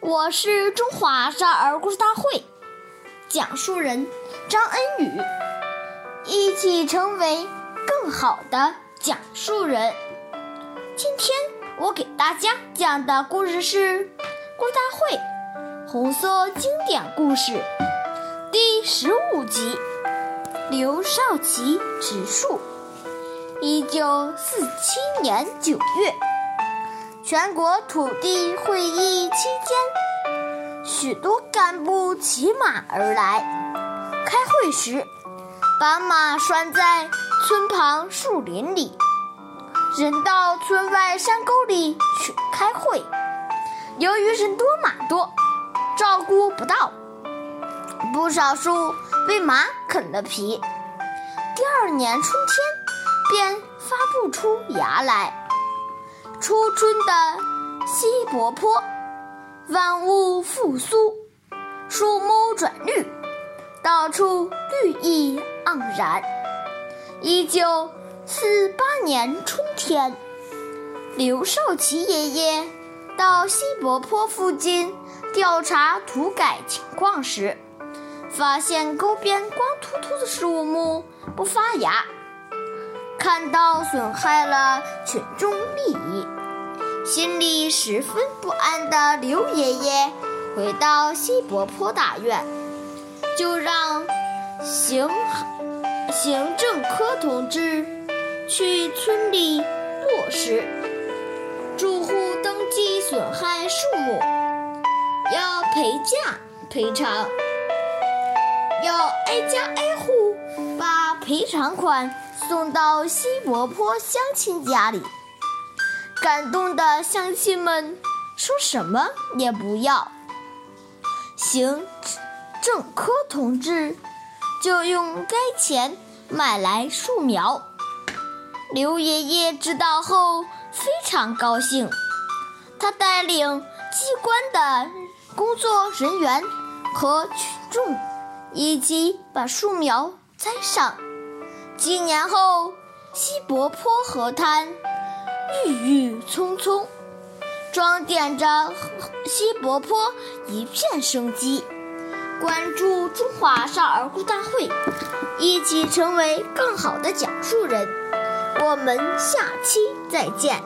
我是中华少儿故事大会讲述人张恩宇，一起成为更好的讲述人。今天我给大家讲的故事是《故事大会红色经典故事》第十五集《刘少奇植树》。一九四七年九月。全国土地会议期间，许多干部骑马而来。开会时，把马拴在村旁树林里，人到村外山沟里去开会。由于人多马多，照顾不到，不少树被马啃了皮。第二年春天，便发不出芽来。初春的西柏坡，万物复苏，树木转绿，到处绿意盎然。一九四八年春天，刘少奇爷爷到西柏坡附近调查土改情况时，发现沟边光秃秃的树木不发芽。看到损害了群众利益，心里十分不安的刘爷爷回到西柏坡大院，就让行行政科同志去村里落实，住户登记损害树木，要赔价赔偿，要挨家挨户把赔偿款。送到西柏坡乡亲家里，感动的乡亲们说什么也不要。行政科同志就用该钱买来树苗。刘爷爷知道后非常高兴，他带领机关的工作人员和群众一起把树苗栽上。几年后，西柏坡河滩郁郁葱葱，装点着西柏坡一片生机。关注中华少儿故事大会，一起成为更好的讲述人。我们下期再见。